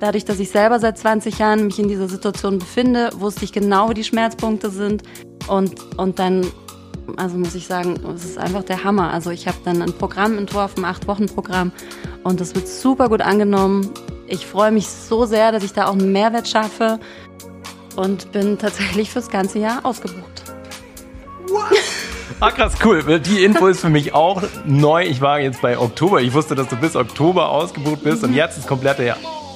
Dadurch, dass ich selber seit 20 Jahren mich in dieser Situation befinde, wusste ich genau, wo die Schmerzpunkte sind. Und, und dann, also muss ich sagen, es ist einfach der Hammer. Also ich habe dann ein Programm entworfen, acht Wochen Programm. Und das wird super gut angenommen. Ich freue mich so sehr, dass ich da auch einen Mehrwert schaffe und bin tatsächlich fürs ganze Jahr ausgebucht. What? Ah, krass, cool. Die Info ist für mich auch neu. Ich war jetzt bei Oktober. Ich wusste, dass du bis Oktober ausgebucht bist und jetzt ist komplette Jahr.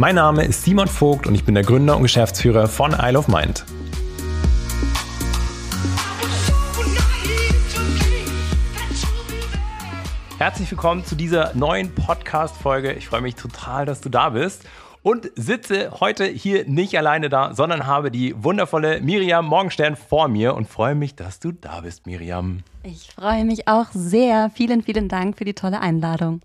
Mein Name ist Simon Vogt und ich bin der Gründer und Geschäftsführer von Isle of Mind. Herzlich willkommen zu dieser neuen Podcast-Folge. Ich freue mich total, dass du da bist und sitze heute hier nicht alleine da, sondern habe die wundervolle Miriam Morgenstern vor mir und freue mich, dass du da bist, Miriam. Ich freue mich auch sehr. Vielen, vielen Dank für die tolle Einladung.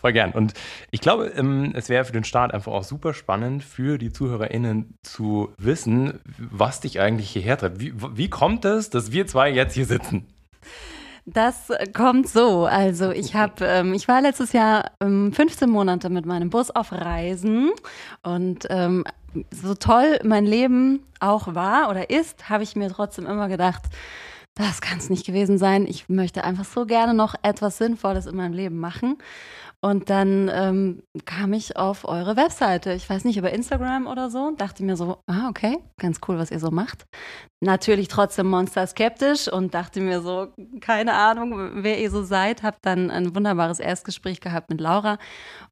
Voll gern. Und ich glaube, ähm, es wäre für den Start einfach auch super spannend für die ZuhörerInnen zu wissen, was dich eigentlich hierher treibt. Wie, wie kommt es, dass wir zwei jetzt hier sitzen? Das kommt so. Also ich habe, ähm, ich war letztes Jahr ähm, 15 Monate mit meinem Bus auf Reisen und ähm, so toll mein Leben auch war oder ist, habe ich mir trotzdem immer gedacht, das kann es nicht gewesen sein. Ich möchte einfach so gerne noch etwas Sinnvolles in meinem Leben machen. Und dann ähm, kam ich auf eure Webseite, ich weiß nicht, über Instagram oder so, dachte mir so, ah, okay, ganz cool, was ihr so macht. Natürlich trotzdem monster skeptisch und dachte mir so, keine Ahnung, wer ihr so seid. Hab dann ein wunderbares Erstgespräch gehabt mit Laura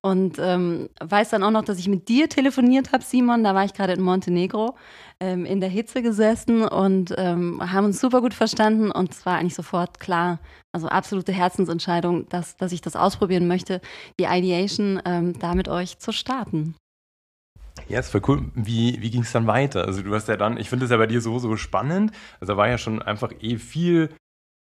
und ähm, weiß dann auch noch, dass ich mit dir telefoniert habe, Simon. Da war ich gerade in Montenegro ähm, in der Hitze gesessen und ähm, haben uns super gut verstanden und es war eigentlich sofort klar, also absolute Herzensentscheidung, dass, dass ich das ausprobieren möchte, die Ideation ähm, da mit euch zu starten. Ja, ist voll cool. Wie, wie ging es dann weiter? Also du hast ja dann, ich finde es ja bei dir so, so spannend. Also da war ja schon einfach eh viel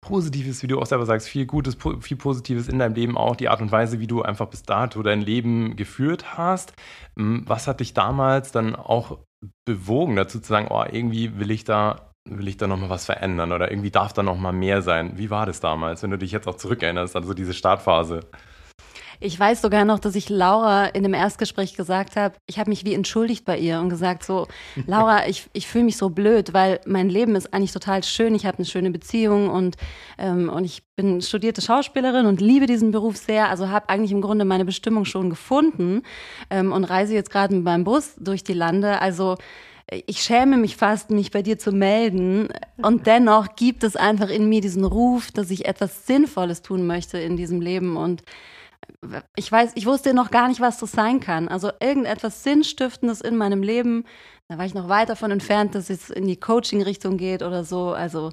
Positives, wie du auch selber sagst, viel Gutes, viel Positives in deinem Leben auch, die Art und Weise, wie du einfach bis dato dein Leben geführt hast. Hm, was hat dich damals dann auch bewogen dazu zu sagen, oh, irgendwie will ich da will ich da nochmal was verändern oder irgendwie darf da nochmal mehr sein. Wie war das damals, wenn du dich jetzt auch zurückerinnerst, also diese Startphase? Ich weiß sogar noch, dass ich Laura in dem Erstgespräch gesagt habe, ich habe mich wie entschuldigt bei ihr und gesagt so, Laura, ich, ich fühle mich so blöd, weil mein Leben ist eigentlich total schön, ich habe eine schöne Beziehung und, ähm, und ich bin studierte Schauspielerin und liebe diesen Beruf sehr, also habe eigentlich im Grunde meine Bestimmung schon gefunden ähm, und reise jetzt gerade mit meinem Bus durch die Lande, also ich schäme mich fast, mich bei dir zu melden. Und dennoch gibt es einfach in mir diesen Ruf, dass ich etwas Sinnvolles tun möchte in diesem Leben. Und ich weiß, ich wusste noch gar nicht, was das sein kann. Also irgendetwas Sinnstiftendes in meinem Leben. Da war ich noch weit davon entfernt, dass es in die Coaching-Richtung geht oder so. Also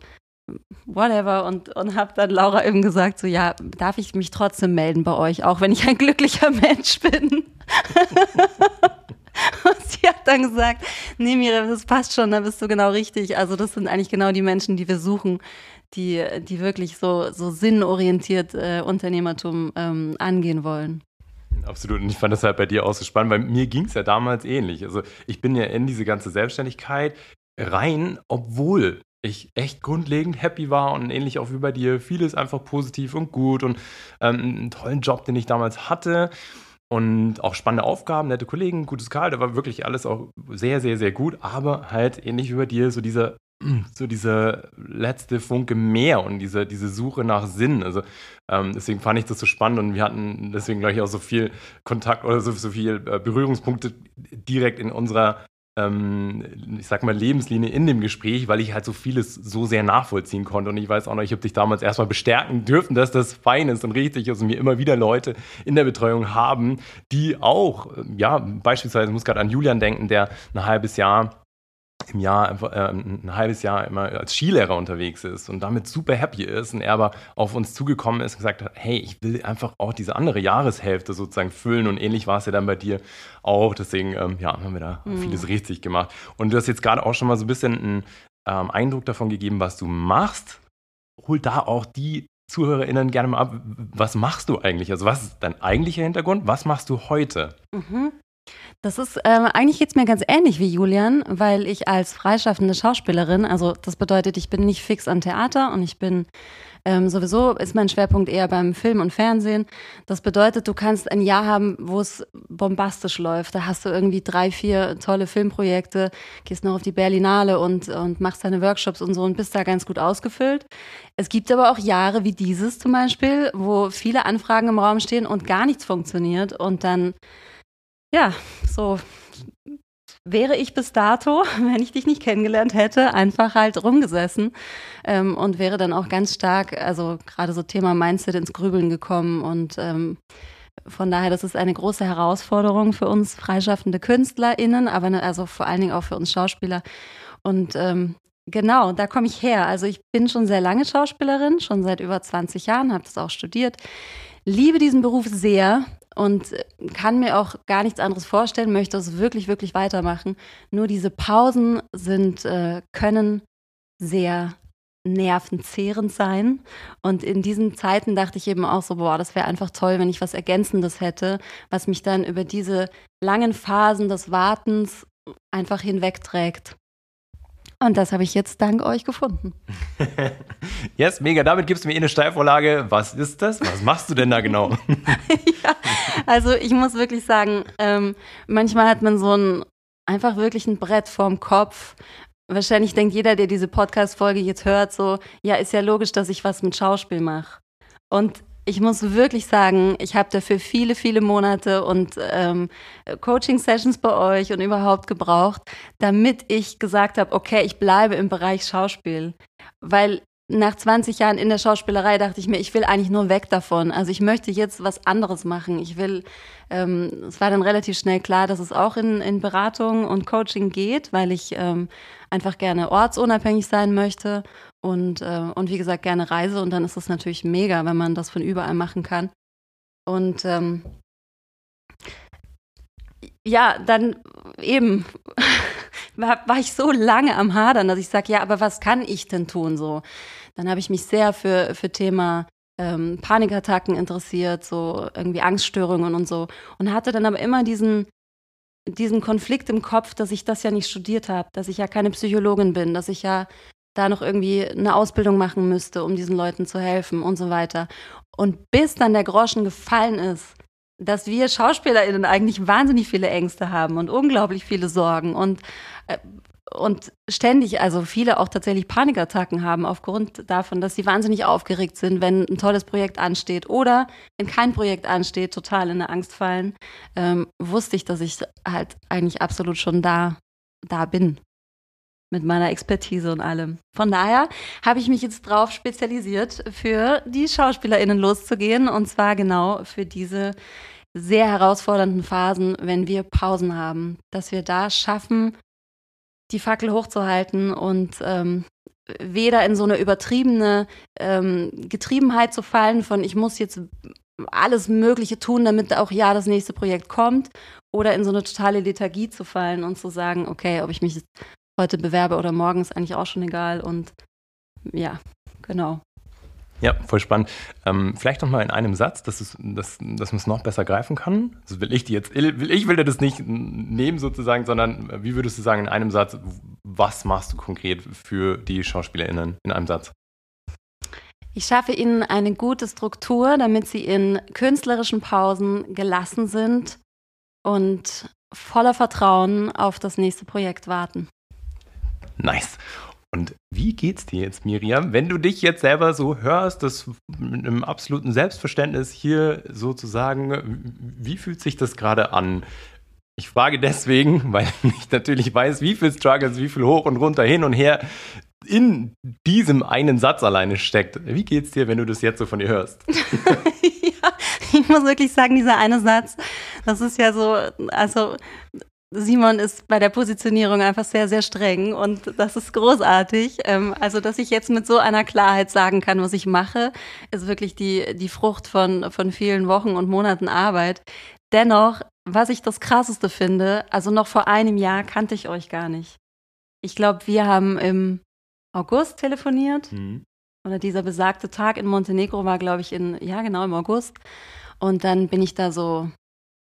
whatever und, und habe dann Laura eben gesagt, so ja, darf ich mich trotzdem melden bei euch, auch wenn ich ein glücklicher Mensch bin. Und sie hat dann gesagt, nee, Miriam, das passt schon, da bist du genau richtig. Also das sind eigentlich genau die Menschen, die wir suchen, die, die wirklich so, so sinnorientiert äh, Unternehmertum ähm, angehen wollen. Absolut. Und ich fand das halt bei dir auch so spannend, weil mir ging es ja damals ähnlich. Also ich bin ja in diese ganze Selbstständigkeit rein, obwohl ich echt grundlegend happy war und ähnlich auch wie bei dir, vieles einfach positiv und gut und ähm, einen tollen Job, den ich damals hatte und auch spannende Aufgaben, nette Kollegen, gutes Karl, da war wirklich alles auch sehr, sehr, sehr gut, aber halt ähnlich wie bei dir, so dieser so dieser letzte Funke mehr und diese, diese Suche nach Sinn. Also ähm, deswegen fand ich das so spannend und wir hatten deswegen gleich auch so viel Kontakt oder so, so viel äh, Berührungspunkte direkt in unserer ähm, ich sag mal, Lebenslinie in dem Gespräch, weil ich halt so vieles so sehr nachvollziehen konnte. Und ich weiß auch noch, ich habe dich damals erstmal bestärken dürfen, dass das fein ist und richtig ist und wir immer wieder Leute in der Betreuung haben, die auch, ja, beispielsweise, ich muss gerade an Julian denken, der ein halbes Jahr im Jahr, einfach, äh, ein halbes Jahr immer als Skilehrer unterwegs ist und damit super happy ist und er aber auf uns zugekommen ist und gesagt hat, hey, ich will einfach auch diese andere Jahreshälfte sozusagen füllen und ähnlich war es ja dann bei dir auch. Deswegen, ähm, ja, haben wir da mhm. vieles richtig gemacht. Und du hast jetzt gerade auch schon mal so ein bisschen einen ähm, Eindruck davon gegeben, was du machst. Hol da auch die ZuhörerInnen gerne mal ab. Was machst du eigentlich? Also, was ist dein eigentlicher Hintergrund? Was machst du heute? Mhm. Das ist ähm, eigentlich jetzt mir ganz ähnlich wie Julian, weil ich als freischaffende Schauspielerin, also das bedeutet, ich bin nicht fix am Theater und ich bin ähm, sowieso ist mein Schwerpunkt eher beim Film und Fernsehen. Das bedeutet, du kannst ein Jahr haben, wo es bombastisch läuft. Da hast du irgendwie drei, vier tolle Filmprojekte, gehst noch auf die Berlinale und, und machst deine Workshops und so und bist da ganz gut ausgefüllt. Es gibt aber auch Jahre wie dieses zum Beispiel, wo viele Anfragen im Raum stehen und gar nichts funktioniert und dann ja, so wäre ich bis dato, wenn ich dich nicht kennengelernt hätte, einfach halt rumgesessen ähm, und wäre dann auch ganz stark, also gerade so Thema Mindset ins Grübeln gekommen und ähm, von daher, das ist eine große Herausforderung für uns freischaffende KünstlerInnen, aber ne, also vor allen Dingen auch für uns Schauspieler. Und ähm, genau, da komme ich her. Also ich bin schon sehr lange Schauspielerin, schon seit über 20 Jahren, habe das auch studiert, liebe diesen Beruf sehr, und kann mir auch gar nichts anderes vorstellen, möchte es wirklich, wirklich weitermachen. Nur diese Pausen sind, äh, können sehr nervenzehrend sein. Und in diesen Zeiten dachte ich eben auch so, boah, das wäre einfach toll, wenn ich was Ergänzendes hätte, was mich dann über diese langen Phasen des Wartens einfach hinwegträgt. Und das habe ich jetzt dank euch gefunden. yes, mega. Damit gibst du mir eh eine Steilvorlage. Was ist das? Was machst du denn da genau? also ich muss wirklich sagen, ähm, manchmal hat man so ein einfach wirklich ein Brett vorm Kopf. Wahrscheinlich denkt jeder, der diese Podcast-Folge jetzt hört, so, ja, ist ja logisch, dass ich was mit Schauspiel mache. Und ich muss wirklich sagen, ich habe dafür viele, viele Monate und ähm, Coaching-Sessions bei euch und überhaupt gebraucht, damit ich gesagt habe, okay, ich bleibe im Bereich Schauspiel. Weil nach 20 Jahren in der Schauspielerei dachte ich mir, ich will eigentlich nur weg davon. Also ich möchte jetzt was anderes machen. Ich will, ähm, es war dann relativ schnell klar, dass es auch in, in Beratung und Coaching geht, weil ich ähm, einfach gerne ortsunabhängig sein möchte und, äh, und wie gesagt gerne reise. Und dann ist es natürlich mega, wenn man das von überall machen kann. Und ähm, ja, dann eben war, war ich so lange am Hadern, dass ich sage, ja, aber was kann ich denn tun so? Dann habe ich mich sehr für, für Thema ähm, Panikattacken interessiert, so irgendwie Angststörungen und so. Und hatte dann aber immer diesen, diesen Konflikt im Kopf, dass ich das ja nicht studiert habe, dass ich ja keine Psychologin bin, dass ich ja da noch irgendwie eine Ausbildung machen müsste, um diesen Leuten zu helfen und so weiter. Und bis dann der Groschen gefallen ist, dass wir SchauspielerInnen eigentlich wahnsinnig viele Ängste haben und unglaublich viele Sorgen und, äh, und ständig, also viele auch tatsächlich Panikattacken haben aufgrund davon, dass sie wahnsinnig aufgeregt sind, wenn ein tolles Projekt ansteht oder wenn kein Projekt ansteht, total in der Angst fallen, ähm, wusste ich, dass ich halt eigentlich absolut schon da, da bin mit meiner Expertise und allem. Von daher habe ich mich jetzt drauf spezialisiert, für die SchauspielerInnen loszugehen und zwar genau für diese sehr herausfordernden Phasen, wenn wir Pausen haben, dass wir da schaffen, die Fackel hochzuhalten und ähm, weder in so eine übertriebene ähm, Getriebenheit zu fallen von ich muss jetzt alles Mögliche tun, damit auch ja das nächste Projekt kommt, oder in so eine totale Lethargie zu fallen und zu sagen, okay, ob ich mich heute bewerbe oder morgen ist eigentlich auch schon egal. Und ja, genau. Ja, voll spannend. Ähm, vielleicht noch mal in einem Satz, dass, es, dass, dass man es noch besser greifen kann. Also will ich die jetzt, will, ich will dir das nicht nehmen sozusagen, sondern wie würdest du sagen in einem Satz, was machst du konkret für die SchauspielerInnen in einem Satz? Ich schaffe ihnen eine gute Struktur, damit sie in künstlerischen Pausen gelassen sind und voller Vertrauen auf das nächste Projekt warten. Nice. Und wie geht's dir jetzt, Miriam, wenn du dich jetzt selber so hörst, das mit einem absoluten Selbstverständnis hier sozusagen, wie fühlt sich das gerade an? Ich frage deswegen, weil ich natürlich weiß, wie viel Struggles, wie viel hoch und runter, hin und her in diesem einen Satz alleine steckt. Wie geht's dir, wenn du das jetzt so von dir hörst? ja, ich muss wirklich sagen, dieser eine Satz, das ist ja so, also Simon ist bei der Positionierung einfach sehr, sehr streng und das ist großartig. Ähm, also, dass ich jetzt mit so einer Klarheit sagen kann, was ich mache, ist wirklich die, die Frucht von, von vielen Wochen und Monaten Arbeit. Dennoch, was ich das Krasseste finde, also noch vor einem Jahr kannte ich euch gar nicht. Ich glaube, wir haben im August telefoniert. Mhm. Oder dieser besagte Tag in Montenegro war, glaube ich, in, ja, genau, im August. Und dann bin ich da so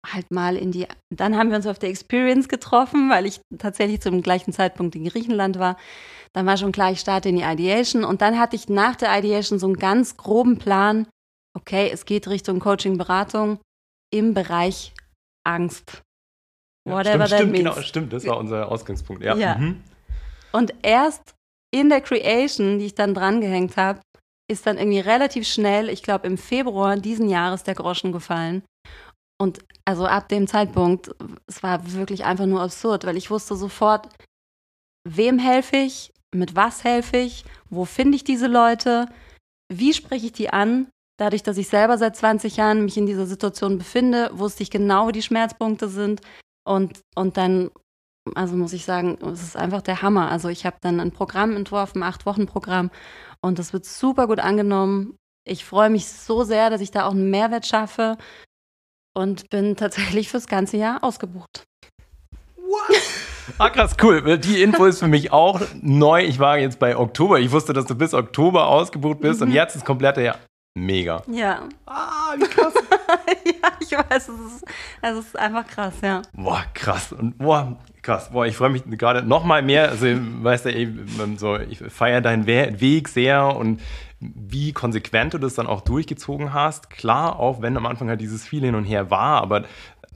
halt mal in die, dann haben wir uns auf der Experience getroffen, weil ich tatsächlich zum gleichen Zeitpunkt in Griechenland war. Dann war schon klar, ich starte in die Ideation und dann hatte ich nach der Ideation so einen ganz groben Plan, okay, es geht Richtung Coaching, Beratung im Bereich Angst. Whatever ja, stimmt, that stimmt, means. Genau, stimmt, das war unser Ausgangspunkt, ja. ja. Mhm. Und erst in der Creation, die ich dann drangehängt habe, ist dann irgendwie relativ schnell, ich glaube im Februar diesen Jahres der Groschen gefallen. Und also ab dem Zeitpunkt, es war wirklich einfach nur absurd, weil ich wusste sofort, wem helfe ich, mit was helfe ich, wo finde ich diese Leute, wie spreche ich die an. Dadurch, dass ich selber seit 20 Jahren mich in dieser Situation befinde, wusste ich genau, wo die Schmerzpunkte sind. Und, und dann, also muss ich sagen, es ist einfach der Hammer. Also ich habe dann ein Programm entworfen, ein Acht-Wochen-Programm. Und das wird super gut angenommen. Ich freue mich so sehr, dass ich da auch einen Mehrwert schaffe und bin tatsächlich fürs ganze Jahr ausgebucht. What? Ah, krass, cool. Die Info ist für mich auch neu. Ich war jetzt bei Oktober. Ich wusste, dass du bis Oktober ausgebucht bist mhm. und jetzt ist komplette Jahr. Mega. Ja. Ah, wie krass. ja, ich weiß, es ist, es ist einfach krass, ja. Boah, krass. Und boah, krass. Boah, ich freue mich gerade noch mal mehr. Also, weißt du, ey, so, ich feiere deinen Weg sehr und wie konsequent du das dann auch durchgezogen hast. Klar, auch wenn am Anfang halt dieses viel hin und her war, aber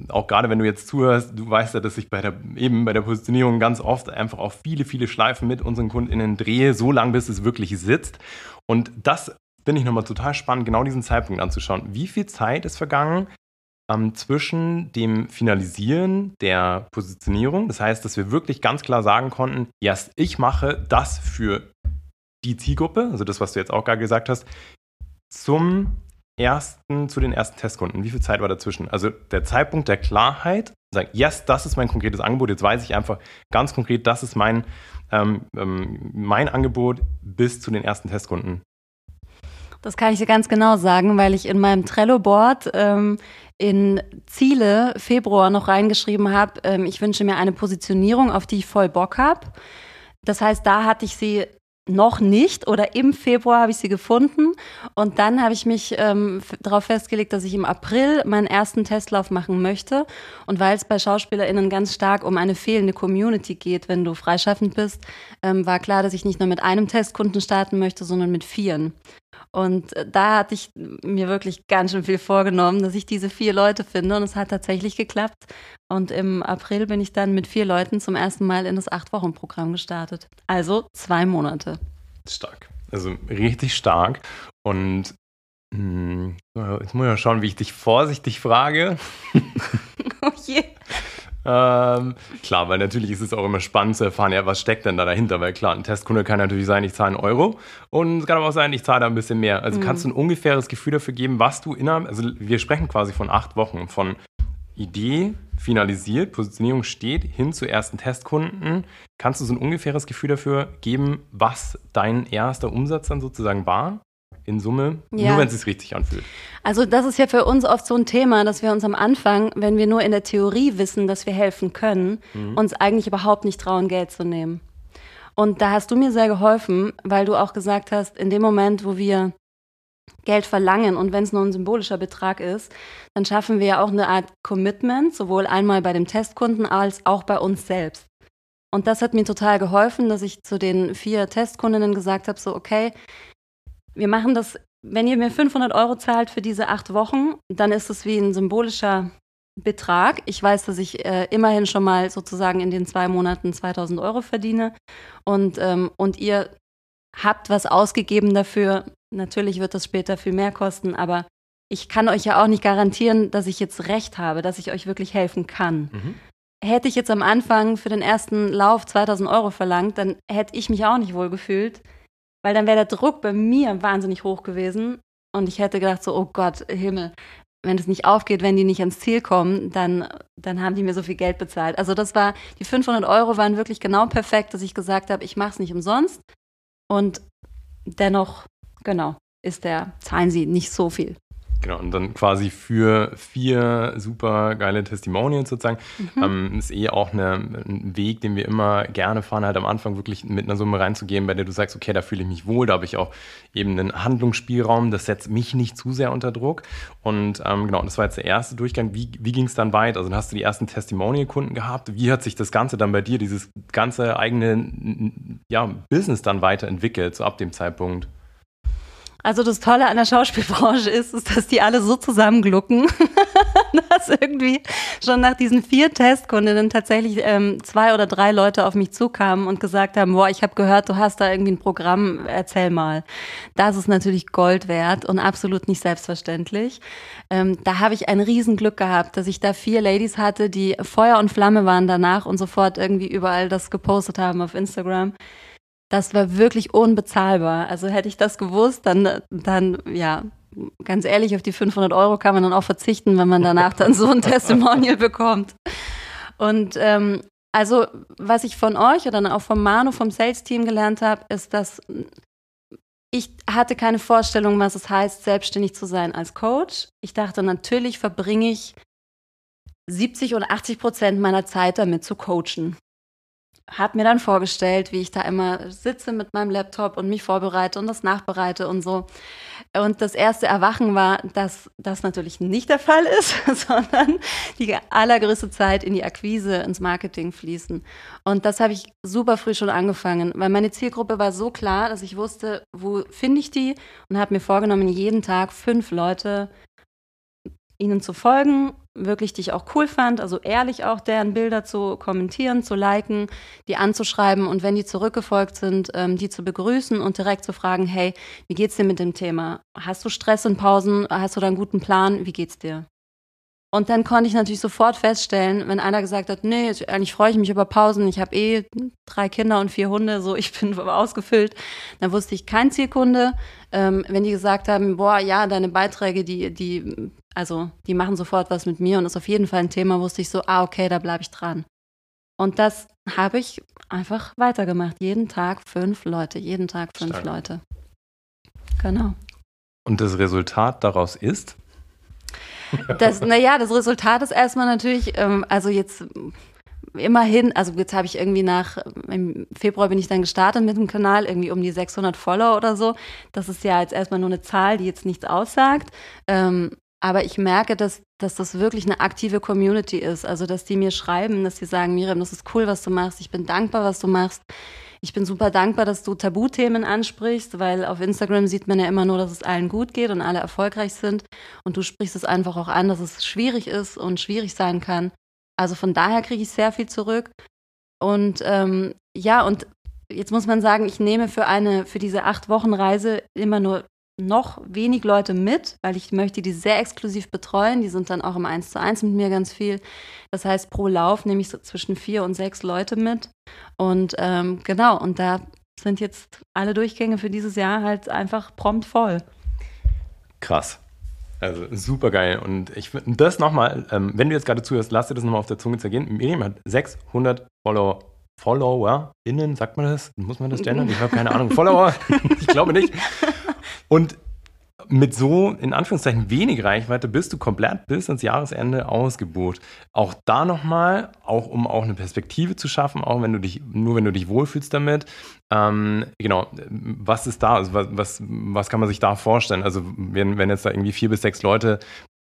auch gerade wenn du jetzt zuhörst, du weißt ja, dass ich bei der, eben bei der Positionierung ganz oft einfach auch viele, viele Schleifen mit unseren KundInnen drehe, so lange bis es wirklich sitzt. Und das finde ich nochmal total spannend, genau diesen Zeitpunkt anzuschauen. Wie viel Zeit ist vergangen ähm, zwischen dem Finalisieren der Positionierung? Das heißt, dass wir wirklich ganz klar sagen konnten, yes, ich mache das für die Zielgruppe, also das, was du jetzt auch gerade gesagt hast, zum ersten, zu den ersten Testkunden? Wie viel Zeit war dazwischen? Also der Zeitpunkt der Klarheit, sagen, yes, das ist mein konkretes Angebot, jetzt weiß ich einfach ganz konkret, das ist mein, ähm, ähm, mein Angebot bis zu den ersten Testkunden. Das kann ich dir ganz genau sagen, weil ich in meinem Trello-Board ähm, in Ziele Februar noch reingeschrieben habe, ähm, ich wünsche mir eine Positionierung, auf die ich voll Bock habe. Das heißt, da hatte ich sie noch nicht oder im Februar habe ich sie gefunden und dann habe ich mich ähm, darauf festgelegt, dass ich im April meinen ersten Testlauf machen möchte und weil es bei SchauspielerInnen ganz stark um eine fehlende Community geht, wenn du freischaffend bist, ähm, war klar, dass ich nicht nur mit einem Testkunden starten möchte, sondern mit vieren. Und äh, da hatte ich mir wirklich ganz schön viel vorgenommen, dass ich diese vier Leute finde und es hat tatsächlich geklappt. Und im April bin ich dann mit vier Leuten zum ersten Mal in das Acht-Wochen-Programm gestartet. Also zwei Monate. Stark. Also richtig stark. Und mh, hm, jetzt muss ich mal schauen, wie ich dich vorsichtig frage. oh je. Ähm, klar, weil natürlich ist es auch immer spannend zu erfahren, ja, was steckt denn da dahinter? Weil klar, ein Testkunde kann natürlich sein, ich zahle einen Euro und es kann aber auch sein, ich zahle da ein bisschen mehr. Also mhm. kannst du ein ungefähres Gefühl dafür geben, was du innerhalb, also wir sprechen quasi von acht Wochen, von Idee finalisiert, Positionierung steht, hin zu ersten Testkunden. Kannst du so ein ungefähres Gefühl dafür geben, was dein erster Umsatz dann sozusagen war? In Summe, ja. nur wenn es sich richtig anfühlt. Also das ist ja für uns oft so ein Thema, dass wir uns am Anfang, wenn wir nur in der Theorie wissen, dass wir helfen können, mhm. uns eigentlich überhaupt nicht trauen, Geld zu nehmen. Und da hast du mir sehr geholfen, weil du auch gesagt hast, in dem Moment, wo wir Geld verlangen und wenn es nur ein symbolischer Betrag ist, dann schaffen wir ja auch eine Art Commitment, sowohl einmal bei dem Testkunden als auch bei uns selbst. Und das hat mir total geholfen, dass ich zu den vier Testkundinnen gesagt habe, so okay, wir machen das, wenn ihr mir 500 Euro zahlt für diese acht Wochen, dann ist es wie ein symbolischer Betrag. Ich weiß, dass ich äh, immerhin schon mal sozusagen in den zwei Monaten 2000 Euro verdiene und, ähm, und ihr habt was ausgegeben dafür. Natürlich wird das später viel mehr kosten, aber ich kann euch ja auch nicht garantieren, dass ich jetzt recht habe, dass ich euch wirklich helfen kann. Mhm. Hätte ich jetzt am Anfang für den ersten Lauf 2000 Euro verlangt, dann hätte ich mich auch nicht wohl gefühlt weil dann wäre der Druck bei mir wahnsinnig hoch gewesen und ich hätte gedacht so, oh Gott, Himmel, wenn es nicht aufgeht, wenn die nicht ans Ziel kommen, dann, dann haben die mir so viel Geld bezahlt. Also das war, die 500 Euro waren wirklich genau perfekt, dass ich gesagt habe, ich mache es nicht umsonst. Und dennoch, genau, ist der, zahlen sie nicht so viel. Genau, und dann quasi für vier super geile Testimonials sozusagen. Mhm. Ähm, ist eh auch eine, ein Weg, den wir immer gerne fahren, halt am Anfang wirklich mit einer Summe reinzugehen, bei der du sagst, okay, da fühle ich mich wohl, da habe ich auch eben einen Handlungsspielraum, das setzt mich nicht zu sehr unter Druck. Und ähm, genau, das war jetzt der erste Durchgang. Wie, wie ging es dann weiter? Also dann hast du die ersten Testimonial-Kunden gehabt. Wie hat sich das Ganze dann bei dir, dieses ganze eigene ja, Business dann weiterentwickelt, so ab dem Zeitpunkt? Also das Tolle an der Schauspielbranche ist, ist dass die alle so zusammenglucken, dass irgendwie schon nach diesen vier Testkundinnen tatsächlich ähm, zwei oder drei Leute auf mich zukamen und gesagt haben, boah, ich habe gehört, du hast da irgendwie ein Programm, erzähl mal. Das ist natürlich Gold wert und absolut nicht selbstverständlich. Ähm, da habe ich ein Riesenglück gehabt, dass ich da vier Ladies hatte, die Feuer und Flamme waren danach und sofort irgendwie überall das gepostet haben auf Instagram das war wirklich unbezahlbar. Also hätte ich das gewusst, dann, dann, ja, ganz ehrlich, auf die 500 Euro kann man dann auch verzichten, wenn man danach dann so ein Testimonial bekommt. Und ähm, also, was ich von euch oder auch vom Manu, vom Sales-Team gelernt habe, ist, dass ich hatte keine Vorstellung, was es heißt, selbstständig zu sein als Coach. Ich dachte, natürlich verbringe ich 70 oder 80 Prozent meiner Zeit damit zu coachen habe mir dann vorgestellt, wie ich da immer sitze mit meinem Laptop und mich vorbereite und das nachbereite und so. Und das erste Erwachen war, dass das natürlich nicht der Fall ist, sondern die allergrößte Zeit in die Akquise, ins Marketing fließen. Und das habe ich super früh schon angefangen, weil meine Zielgruppe war so klar, dass ich wusste, wo finde ich die und habe mir vorgenommen, jeden Tag fünf Leute ihnen zu folgen, wirklich die ich auch cool fand, also ehrlich auch deren Bilder zu kommentieren, zu liken, die anzuschreiben und wenn die zurückgefolgt sind, ähm, die zu begrüßen und direkt zu fragen, hey, wie geht's dir mit dem Thema? Hast du Stress in Pausen? Hast du da einen guten Plan? Wie geht's dir? Und dann konnte ich natürlich sofort feststellen, wenn einer gesagt hat, nee, eigentlich freue ich mich über Pausen, ich habe eh drei Kinder und vier Hunde, so ich bin ausgefüllt, dann wusste ich kein Zielkunde. Ähm, wenn die gesagt haben, boah, ja, deine Beiträge, die, die, also die machen sofort was mit mir und ist auf jeden Fall ein Thema, wusste ich so, ah, okay, da bleibe ich dran. Und das habe ich einfach weitergemacht. Jeden Tag fünf Leute, jeden Tag fünf Stark. Leute. Genau. Und das Resultat daraus ist? Das, naja, das Resultat ist erstmal natürlich, ähm, also jetzt immerhin, also jetzt habe ich irgendwie nach, im Februar bin ich dann gestartet mit dem Kanal, irgendwie um die 600 Follower oder so. Das ist ja jetzt erstmal nur eine Zahl, die jetzt nichts aussagt. Ähm, aber ich merke, dass, dass das wirklich eine aktive Community ist. Also, dass die mir schreiben, dass sie sagen, Miriam, das ist cool, was du machst. Ich bin dankbar, was du machst. Ich bin super dankbar, dass du Tabuthemen ansprichst, weil auf Instagram sieht man ja immer nur, dass es allen gut geht und alle erfolgreich sind. Und du sprichst es einfach auch an, dass es schwierig ist und schwierig sein kann. Also von daher kriege ich sehr viel zurück. Und ähm, ja, und jetzt muss man sagen, ich nehme für eine, für diese acht Wochen Reise immer nur noch wenig Leute mit, weil ich möchte die sehr exklusiv betreuen. Die sind dann auch im 1 zu 1 mit mir ganz viel. Das heißt, pro Lauf nehme ich so zwischen vier und sechs Leute mit. Und ähm, genau, und da sind jetzt alle Durchgänge für dieses Jahr halt einfach prompt voll. Krass. Also super geil. Und ich finde das nochmal, ähm, wenn du jetzt gerade zuhörst, lass dir das nochmal auf der Zunge zergehen. Miriam hat 600 Follower. FollowerInnen, sagt man das? Muss man das gendern? Ich habe keine Ahnung. Follower? ich glaube nicht. Und mit so in Anführungszeichen wenig Reichweite bist du komplett bis ins Jahresende ausgebucht. Auch da nochmal, auch um auch eine Perspektive zu schaffen, auch wenn du dich, nur wenn du dich wohlfühlst damit. Ähm, genau, was ist da? Also was, was, was kann man sich da vorstellen? Also wenn, wenn jetzt da irgendwie vier bis sechs Leute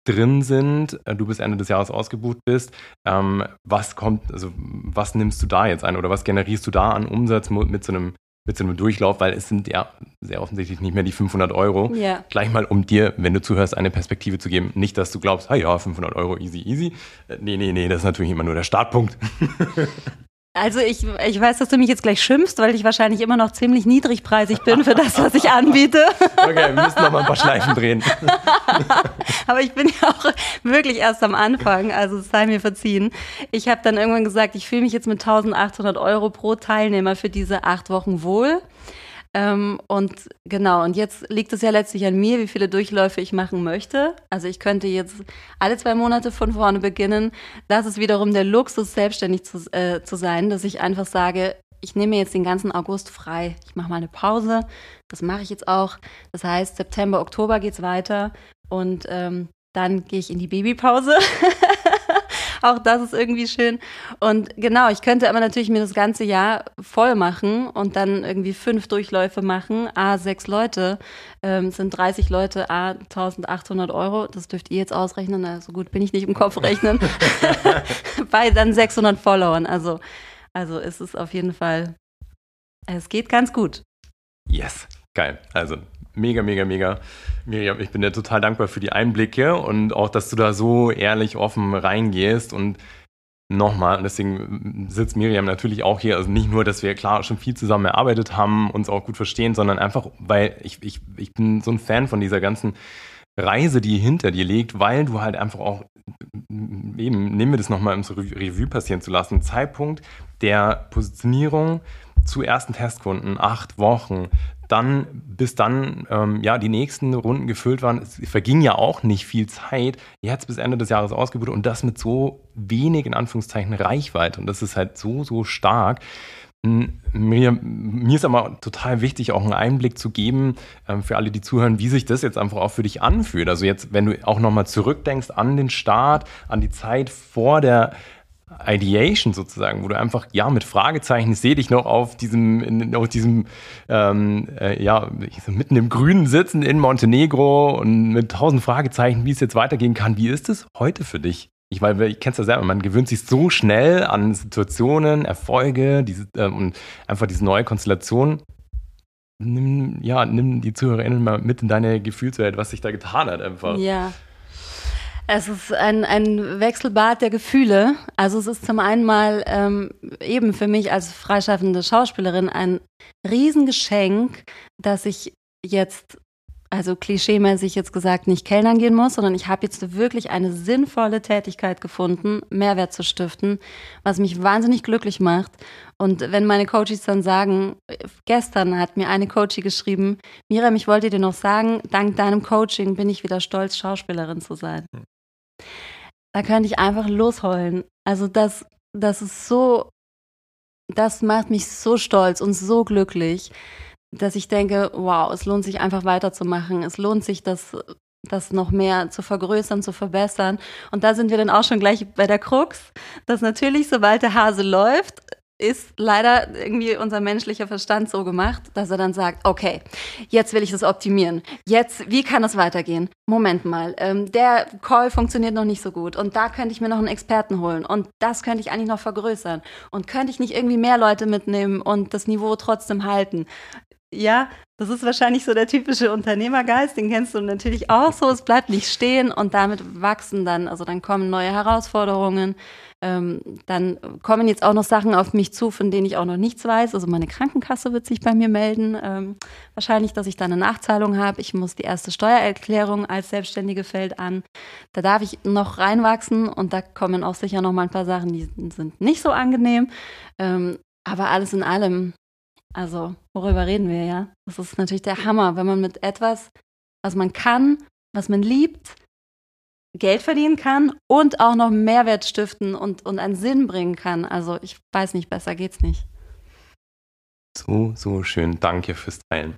drin sind, äh, du bis Ende des Jahres ausgebucht bist, ähm, was kommt, also was nimmst du da jetzt ein oder was generierst du da an Umsatz mit so einem mit so einem Durchlauf, weil es sind ja sehr offensichtlich nicht mehr die 500 Euro. Ja. Gleich mal, um dir, wenn du zuhörst, eine Perspektive zu geben. Nicht, dass du glaubst, ah ja, 500 Euro, easy, easy. Äh, nee, nee, nee, das ist natürlich immer nur der Startpunkt. Also ich, ich weiß, dass du mich jetzt gleich schimpfst, weil ich wahrscheinlich immer noch ziemlich niedrigpreisig bin für das, was ich anbiete. Okay, wir müssen noch mal ein paar Schleifen drehen. Aber ich bin ja auch wirklich erst am Anfang, also sei mir verziehen. Ich habe dann irgendwann gesagt, ich fühle mich jetzt mit 1800 Euro pro Teilnehmer für diese acht Wochen wohl. Ähm, und genau, und jetzt liegt es ja letztlich an mir, wie viele Durchläufe ich machen möchte. Also ich könnte jetzt alle zwei Monate von vorne beginnen. Das ist wiederum der Luxus, selbstständig zu, äh, zu sein, dass ich einfach sage, ich nehme jetzt den ganzen August frei. Ich mache mal eine Pause. Das mache ich jetzt auch. Das heißt, September, Oktober geht es weiter. Und ähm, dann gehe ich in die Babypause. Auch das ist irgendwie schön. Und genau, ich könnte aber natürlich mir das ganze Jahr voll machen und dann irgendwie fünf Durchläufe machen. A, sechs Leute ähm, sind 30 Leute, A, 1800 Euro. Das dürft ihr jetzt ausrechnen. Also gut, bin ich nicht im Kopf rechnen. Bei dann 600 Followern. Also, also ist es auf jeden Fall, es geht ganz gut. Yes, geil. Also mega, mega, mega. Miriam, ich bin dir total dankbar für die Einblicke und auch, dass du da so ehrlich, offen reingehst. Und nochmal, deswegen sitzt Miriam natürlich auch hier, also nicht nur, dass wir klar schon viel zusammen erarbeitet haben, uns auch gut verstehen, sondern einfach, weil ich, ich, ich bin so ein Fan von dieser ganzen Reise, die hinter dir liegt, weil du halt einfach auch, eben, nehmen wir das nochmal im Revue passieren zu lassen, Zeitpunkt der Positionierung zu ersten Testkunden, acht Wochen, dann, bis dann ähm, ja die nächsten Runden gefüllt waren, es verging ja auch nicht viel Zeit, jetzt bis Ende des Jahres ausgebucht und das mit so wenig, in Anführungszeichen, Reichweite. Und das ist halt so, so stark. Mir, mir ist aber total wichtig, auch einen Einblick zu geben ähm, für alle, die zuhören, wie sich das jetzt einfach auch für dich anfühlt. Also jetzt, wenn du auch nochmal zurückdenkst an den Start, an die Zeit vor der Ideation sozusagen, wo du einfach, ja, mit Fragezeichen, ich sehe dich noch auf diesem, in, auf diesem, ähm, äh, ja, mitten im Grünen sitzen in Montenegro und mit tausend Fragezeichen, wie es jetzt weitergehen kann. Wie ist es heute für dich? Ich, weil ich kenn's ja selber, man gewöhnt sich so schnell an Situationen, Erfolge diese, äh, und einfach diese neue Konstellation. Nimm, ja, nimm die ZuhörerInnen mal mit in deine Gefühlswelt, was sich da getan hat einfach. Ja, es ist ein, ein Wechselbad der Gefühle. Also es ist zum einen mal ähm, eben für mich als freischaffende Schauspielerin ein Riesengeschenk, dass ich jetzt, also klischeemäßig jetzt gesagt, nicht Kellnern gehen muss, sondern ich habe jetzt wirklich eine sinnvolle Tätigkeit gefunden, Mehrwert zu stiften, was mich wahnsinnig glücklich macht. Und wenn meine Coaches dann sagen, gestern hat mir eine Coachie geschrieben, Miriam, ich wollte dir noch sagen, dank deinem Coaching bin ich wieder stolz, Schauspielerin zu sein. Da könnte ich einfach losheulen. Also das, das ist so, das macht mich so stolz und so glücklich, dass ich denke, wow, es lohnt sich einfach weiterzumachen. Es lohnt sich, das, das noch mehr zu vergrößern, zu verbessern. Und da sind wir dann auch schon gleich bei der Krux, dass natürlich, sobald der Hase läuft, ist leider irgendwie unser menschlicher Verstand so gemacht, dass er dann sagt, okay, jetzt will ich das optimieren. Jetzt, wie kann das weitergehen? Moment mal, ähm, der Call funktioniert noch nicht so gut und da könnte ich mir noch einen Experten holen und das könnte ich eigentlich noch vergrößern und könnte ich nicht irgendwie mehr Leute mitnehmen und das Niveau trotzdem halten. Ja, das ist wahrscheinlich so der typische Unternehmergeist, den kennst du natürlich auch so. Es bleibt nicht stehen und damit wachsen dann, also dann kommen neue Herausforderungen. Ähm, dann kommen jetzt auch noch Sachen auf mich zu, von denen ich auch noch nichts weiß. Also meine Krankenkasse wird sich bei mir melden. Ähm, wahrscheinlich, dass ich da eine Nachzahlung habe. Ich muss die erste Steuererklärung als Selbstständige fällt an. Da darf ich noch reinwachsen und da kommen auch sicher noch mal ein paar Sachen, die sind nicht so angenehm. Ähm, aber alles in allem, also worüber reden wir ja? Das ist natürlich der Hammer, wenn man mit etwas, was man kann, was man liebt, Geld verdienen kann und auch noch Mehrwert stiften und, und einen Sinn bringen kann. Also ich weiß nicht, besser geht's nicht. So, so schön. Danke fürs Teilen.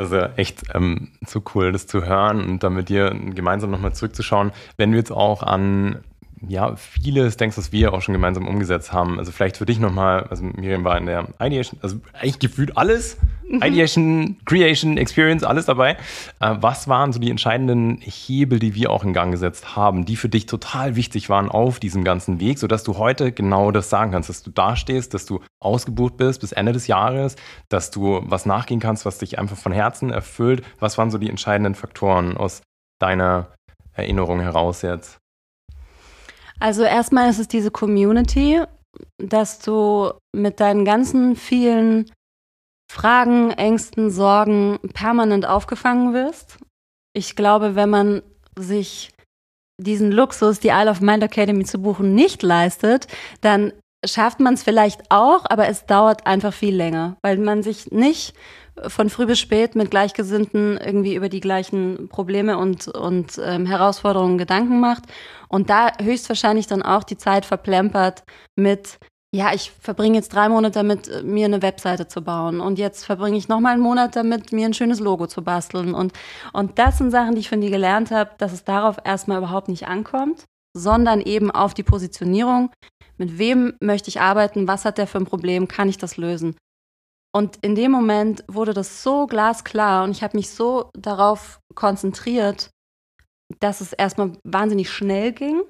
Also echt ähm, so cool, das zu hören und dann mit dir gemeinsam nochmal zurückzuschauen. Wenn du jetzt auch an ja, vieles denkst, was wir auch schon gemeinsam umgesetzt haben. Also vielleicht für dich nochmal, also Miriam war in der Ideation, also eigentlich gefühlt alles, mhm. Ideation, Creation, Experience, alles dabei. Äh, was waren so die entscheidenden Hebel, die wir auch in Gang gesetzt haben, die für dich total wichtig waren auf diesem ganzen Weg, sodass du heute genau das sagen kannst, dass du dastehst, dass du ausgebucht bist bis Ende des Jahres, dass du was nachgehen kannst, was dich einfach von Herzen erfüllt. Was waren so die entscheidenden Faktoren aus deiner Erinnerung heraus jetzt? Also erstmal ist es diese Community, dass du mit deinen ganzen vielen Fragen, Ängsten, Sorgen permanent aufgefangen wirst. Ich glaube, wenn man sich diesen Luxus, die Isle of Mind Academy zu buchen, nicht leistet, dann schafft man es vielleicht auch, aber es dauert einfach viel länger, weil man sich nicht von früh bis spät mit Gleichgesinnten irgendwie über die gleichen Probleme und, und ähm, Herausforderungen Gedanken macht und da höchstwahrscheinlich dann auch die Zeit verplempert mit, ja, ich verbringe jetzt drei Monate damit, äh, mir eine Webseite zu bauen und jetzt verbringe ich nochmal einen Monat damit, mir ein schönes Logo zu basteln und, und das sind Sachen, die ich von dir gelernt habe, dass es darauf erstmal überhaupt nicht ankommt, sondern eben auf die Positionierung, mit wem möchte ich arbeiten, was hat der für ein Problem, kann ich das lösen. Und in dem Moment wurde das so glasklar und ich habe mich so darauf konzentriert, dass es erstmal wahnsinnig schnell ging.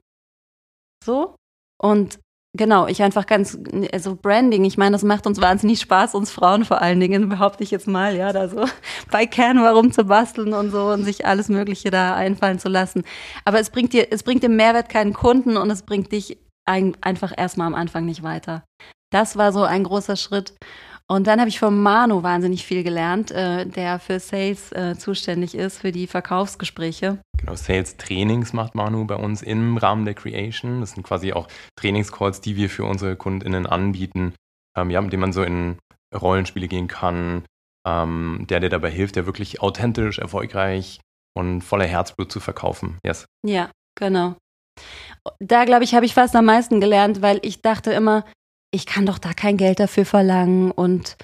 So. Und genau, ich einfach ganz, also Branding, ich meine, das macht uns wahnsinnig Spaß, uns Frauen vor allen Dingen, behaupte ich jetzt mal, ja, da so bei Canva rumzubasteln und so und sich alles Mögliche da einfallen zu lassen. Aber es bringt dir, es bringt dem Mehrwert keinen Kunden und es bringt dich ein, einfach erstmal am Anfang nicht weiter. Das war so ein großer Schritt. Und dann habe ich von Manu wahnsinnig viel gelernt, äh, der für Sales äh, zuständig ist, für die Verkaufsgespräche. Genau, Sales-Trainings macht Manu bei uns im Rahmen der Creation. Das sind quasi auch Trainingscalls, die wir für unsere KundInnen anbieten, ähm, ja, mit denen man so in Rollenspiele gehen kann. Ähm, der, der dabei hilft, der wirklich authentisch, erfolgreich und voller Herzblut zu verkaufen. Yes. Ja, genau. Da, glaube ich, habe ich fast am meisten gelernt, weil ich dachte immer, ich kann doch da kein Geld dafür verlangen und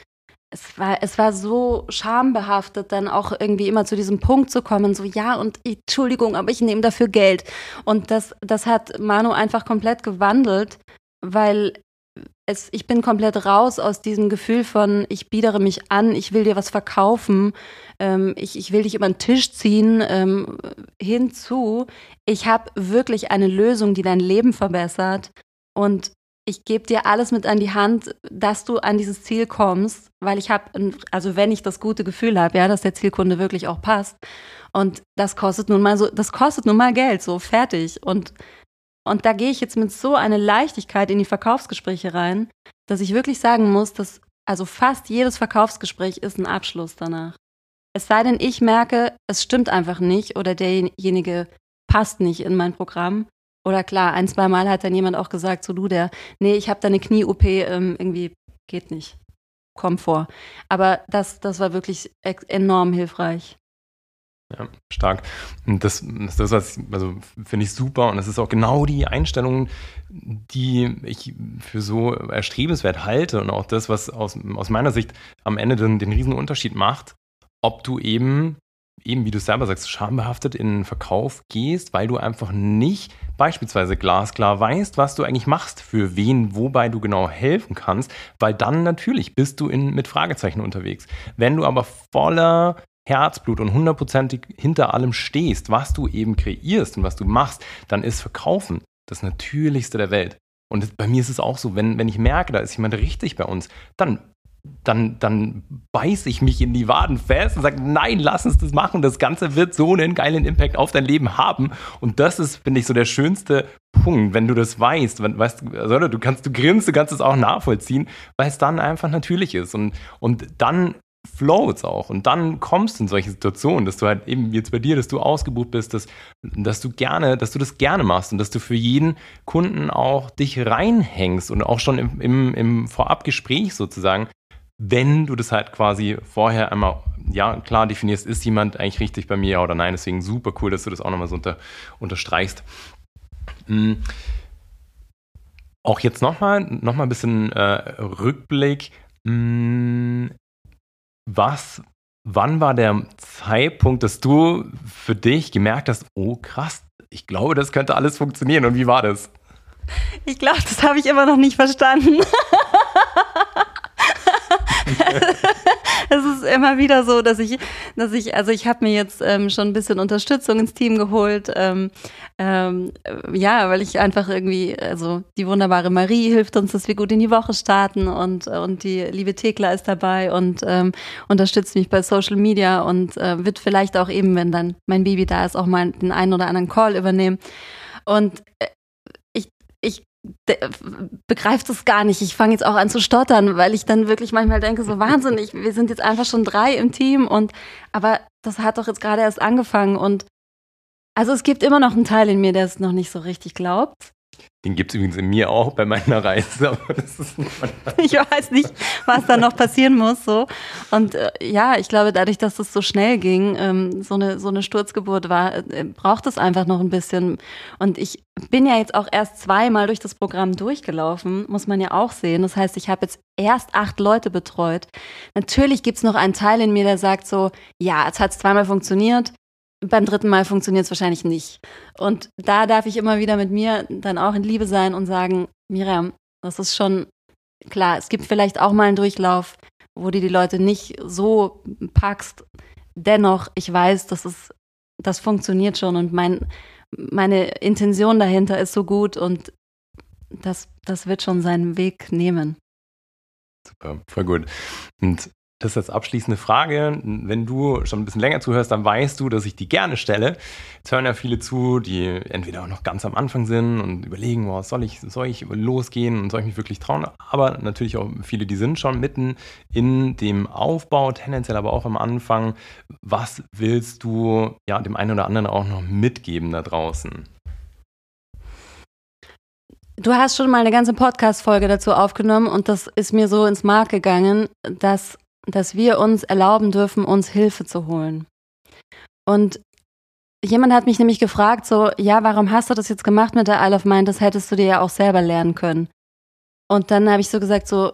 es war, es war so schambehaftet, dann auch irgendwie immer zu diesem Punkt zu kommen, so ja und Entschuldigung, aber ich nehme dafür Geld. Und das, das hat Manu einfach komplett gewandelt, weil es, ich bin komplett raus aus diesem Gefühl von, ich biedere mich an, ich will dir was verkaufen, ähm, ich, ich will dich über den Tisch ziehen, ähm, hinzu, ich habe wirklich eine Lösung, die dein Leben verbessert. Und ich gebe dir alles mit an die Hand, dass du an dieses Ziel kommst, weil ich habe, also wenn ich das gute Gefühl habe, ja, dass der Zielkunde wirklich auch passt. Und das kostet nun mal so, das kostet nun mal Geld, so fertig. Und, und da gehe ich jetzt mit so einer Leichtigkeit in die Verkaufsgespräche rein, dass ich wirklich sagen muss, dass also fast jedes Verkaufsgespräch ist ein Abschluss danach. Es sei denn, ich merke, es stimmt einfach nicht oder derjenige passt nicht in mein Programm, oder klar, ein, zwei Mal hat dann jemand auch gesagt, so du, der, nee, ich habe da eine Knie-OP, ähm, irgendwie geht nicht. Komm vor. Aber das, das war wirklich enorm hilfreich. Ja, stark. Und das, das also finde ich super und das ist auch genau die Einstellung, die ich für so erstrebenswert halte und auch das, was aus, aus meiner Sicht am Ende den, den riesen Unterschied macht, ob du eben eben wie du selber sagst, schambehaftet in den Verkauf gehst, weil du einfach nicht beispielsweise glasklar weißt, was du eigentlich machst, für wen, wobei du genau helfen kannst, weil dann natürlich bist du in, mit Fragezeichen unterwegs. Wenn du aber voller Herzblut und hundertprozentig hinter allem stehst, was du eben kreierst und was du machst, dann ist Verkaufen das Natürlichste der Welt. Und bei mir ist es auch so, wenn, wenn ich merke, da ist jemand richtig bei uns, dann dann, dann beiße ich mich in die Waden fest und sage, nein, lass uns das machen. Das Ganze wird so einen geilen Impact auf dein Leben haben. Und das ist, finde ich, so der schönste Punkt, wenn du das weißt. Wenn, weißt also, du kannst, du grinst, du kannst es auch nachvollziehen, weil es dann einfach natürlich ist. Und, und dann flows auch. Und dann kommst du in solche Situationen, dass du halt eben jetzt bei dir, dass du ausgebucht bist, dass, dass du gerne, dass du das gerne machst und dass du für jeden Kunden auch dich reinhängst und auch schon im, im, im Vorabgespräch sozusagen wenn du das halt quasi vorher einmal ja klar definierst, ist jemand eigentlich richtig bei mir oder nein. Deswegen super cool, dass du das auch nochmal so unter, unterstreichst. Mhm. Auch jetzt nochmal noch ein bisschen äh, Rückblick. Mhm. Was, wann war der Zeitpunkt, dass du für dich gemerkt hast, oh krass, ich glaube, das könnte alles funktionieren. Und wie war das? Ich glaube, das habe ich immer noch nicht verstanden. es ist immer wieder so, dass ich, dass ich, also ich habe mir jetzt ähm, schon ein bisschen Unterstützung ins Team geholt. Ähm, ähm, ja, weil ich einfach irgendwie, also die wunderbare Marie hilft uns, dass wir gut in die Woche starten und, und die liebe Thekla ist dabei und ähm, unterstützt mich bei Social Media und äh, wird vielleicht auch eben, wenn dann mein Baby da ist, auch mal den einen oder anderen Call übernehmen. Und äh, begreift es gar nicht. Ich fange jetzt auch an zu stottern, weil ich dann wirklich manchmal denke, so wahnsinnig, wir sind jetzt einfach schon drei im Team und aber das hat doch jetzt gerade erst angefangen und also es gibt immer noch einen Teil in mir, der es noch nicht so richtig glaubt. Den gibt es übrigens in mir auch bei meiner Reise. ich weiß nicht, was da noch passieren muss. So. Und äh, ja, ich glaube, dadurch, dass es so schnell ging, ähm, so, eine, so eine Sturzgeburt war, äh, braucht es einfach noch ein bisschen. Und ich bin ja jetzt auch erst zweimal durch das Programm durchgelaufen, muss man ja auch sehen. Das heißt, ich habe jetzt erst acht Leute betreut. Natürlich gibt es noch einen Teil in mir, der sagt so, ja, es hat zweimal funktioniert, beim dritten Mal funktioniert es wahrscheinlich nicht. Und da darf ich immer wieder mit mir dann auch in Liebe sein und sagen, Miriam, das ist schon klar. Es gibt vielleicht auch mal einen Durchlauf, wo du die Leute nicht so packst. Dennoch, ich weiß, dass es, das funktioniert schon und mein, meine Intention dahinter ist so gut und das, das wird schon seinen Weg nehmen. Super, voll gut. Und das ist als abschließende Frage. Wenn du schon ein bisschen länger zuhörst, dann weißt du, dass ich die gerne stelle. Jetzt hören ja viele zu, die entweder noch ganz am Anfang sind und überlegen, wow, soll ich, soll ich losgehen und soll ich mich wirklich trauen? Aber natürlich auch viele, die sind schon mitten in dem Aufbau, tendenziell aber auch am Anfang. Was willst du ja dem einen oder anderen auch noch mitgeben da draußen? Du hast schon mal eine ganze Podcast-Folge dazu aufgenommen und das ist mir so ins Mark gegangen, dass dass wir uns erlauben dürfen, uns Hilfe zu holen. Und jemand hat mich nämlich gefragt, so, ja, warum hast du das jetzt gemacht mit der Isle of Mind? Das hättest du dir ja auch selber lernen können. Und dann habe ich so gesagt, so,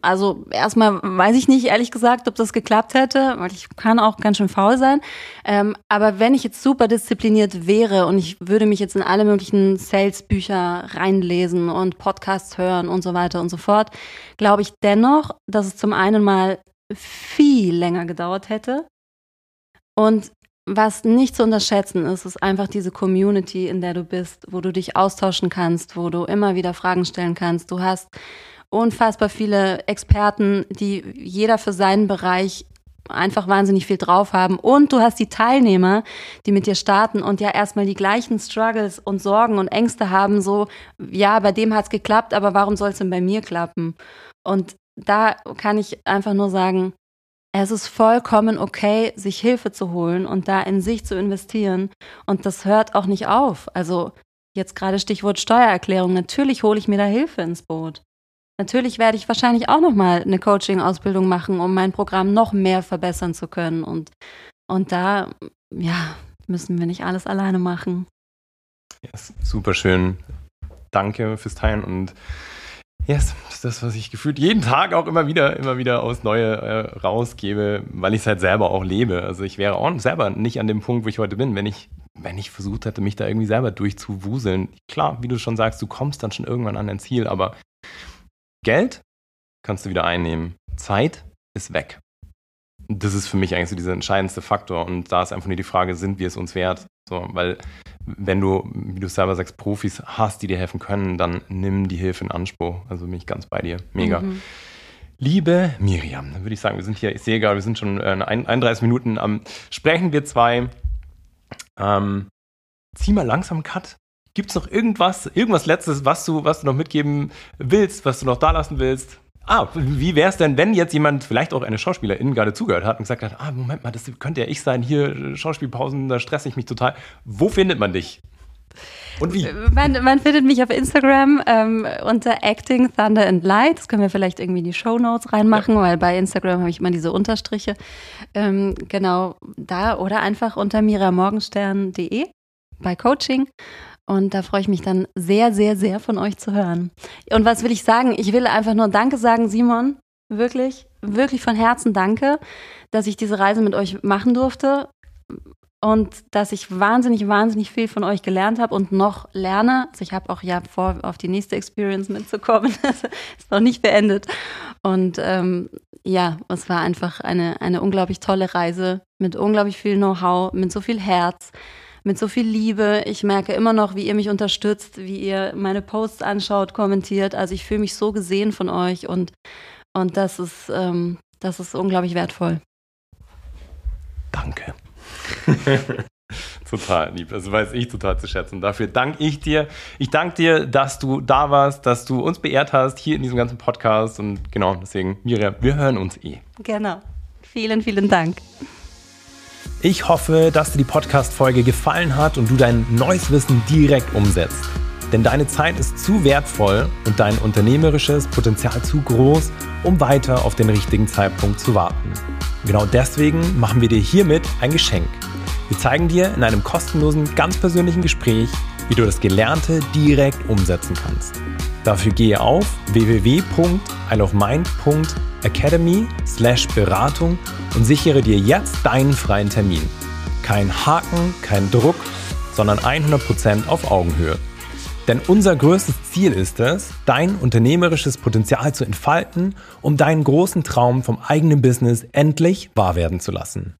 also erstmal weiß ich nicht, ehrlich gesagt, ob das geklappt hätte, weil ich kann auch ganz schön faul sein. Ähm, aber wenn ich jetzt super diszipliniert wäre und ich würde mich jetzt in alle möglichen Sales-Bücher reinlesen und Podcasts hören und so weiter und so fort, glaube ich dennoch, dass es zum einen mal viel länger gedauert hätte. Und was nicht zu unterschätzen ist, ist einfach diese Community, in der du bist, wo du dich austauschen kannst, wo du immer wieder Fragen stellen kannst. Du hast unfassbar viele Experten, die jeder für seinen Bereich einfach wahnsinnig viel drauf haben. Und du hast die Teilnehmer, die mit dir starten und ja erstmal die gleichen Struggles und Sorgen und Ängste haben, so, ja, bei dem hat es geklappt, aber warum soll es denn bei mir klappen? Und da kann ich einfach nur sagen, es ist vollkommen okay, sich Hilfe zu holen und da in sich zu investieren. Und das hört auch nicht auf. Also jetzt gerade Stichwort Steuererklärung. Natürlich hole ich mir da Hilfe ins Boot. Natürlich werde ich wahrscheinlich auch noch mal eine Coaching-Ausbildung machen, um mein Programm noch mehr verbessern zu können. Und, und da, ja, müssen wir nicht alles alleine machen. Yes, super schön. Danke fürs Teilen und Yes, das ist das, was ich gefühlt jeden Tag auch immer wieder, immer wieder aus Neue äh, rausgebe, weil ich es halt selber auch lebe. Also ich wäre auch selber nicht an dem Punkt, wo ich heute bin, wenn ich, wenn ich versucht hätte, mich da irgendwie selber durchzuwuseln. Klar, wie du schon sagst, du kommst dann schon irgendwann an dein Ziel, aber Geld kannst du wieder einnehmen. Zeit ist weg. Das ist für mich eigentlich so dieser entscheidendste Faktor. Und da ist einfach nur die Frage, sind wir es uns wert? So, weil wenn du, wie du selber sagst, Profis hast, die dir helfen können, dann nimm die Hilfe in Anspruch. Also bin ich ganz bei dir. Mega. Mhm. Liebe Miriam, dann würde ich sagen, wir sind hier, ich sehe gerade, wir sind schon äh, 31 Minuten am Sprechen, wir zwei. Ähm, zieh mal langsam einen Cut. Gibt es noch irgendwas, irgendwas Letztes, was du, was du noch mitgeben willst, was du noch da lassen willst? Ah, wie wäre es denn, wenn jetzt jemand, vielleicht auch eine Schauspielerin, gerade zugehört hat und gesagt hat, ah, Moment mal, das könnte ja ich sein, hier Schauspielpausen, da stresse ich mich total. Wo findet man dich? Und wie? Man, man findet mich auf Instagram ähm, unter Acting Thunder and Light. Das können wir vielleicht irgendwie in die Show Notes reinmachen, ja. weil bei Instagram habe ich immer diese Unterstriche. Ähm, genau da oder einfach unter miramorgenstern.de bei Coaching. Und da freue ich mich dann sehr, sehr, sehr von euch zu hören. Und was will ich sagen? Ich will einfach nur Danke sagen, Simon. Wirklich, wirklich von Herzen danke, dass ich diese Reise mit euch machen durfte und dass ich wahnsinnig, wahnsinnig viel von euch gelernt habe und noch lerne. Also ich habe auch ja vor, auf die nächste Experience mitzukommen. Das ist noch nicht beendet. Und ähm, ja, es war einfach eine, eine unglaublich tolle Reise mit unglaublich viel Know-how, mit so viel Herz mit so viel Liebe. Ich merke immer noch, wie ihr mich unterstützt, wie ihr meine Posts anschaut, kommentiert. Also ich fühle mich so gesehen von euch und, und das, ist, ähm, das ist unglaublich wertvoll. Danke. total lieb. Das weiß ich total zu schätzen. Dafür danke ich dir. Ich danke dir, dass du da warst, dass du uns beehrt hast hier in diesem ganzen Podcast. Und genau, deswegen, Miriam, wir hören uns eh. Genau. Vielen, vielen Dank. Ich hoffe, dass dir die Podcast-Folge gefallen hat und du dein neues Wissen direkt umsetzt. Denn deine Zeit ist zu wertvoll und dein unternehmerisches Potenzial zu groß, um weiter auf den richtigen Zeitpunkt zu warten. Genau deswegen machen wir dir hiermit ein Geschenk. Wir zeigen dir in einem kostenlosen, ganz persönlichen Gespräch, wie du das Gelernte direkt umsetzen kannst. Dafür gehe auf www.isleofmind.academy slash Beratung und sichere dir jetzt deinen freien Termin. Kein Haken, kein Druck, sondern 100% auf Augenhöhe. Denn unser größtes Ziel ist es, dein unternehmerisches Potenzial zu entfalten, um deinen großen Traum vom eigenen Business endlich wahr werden zu lassen.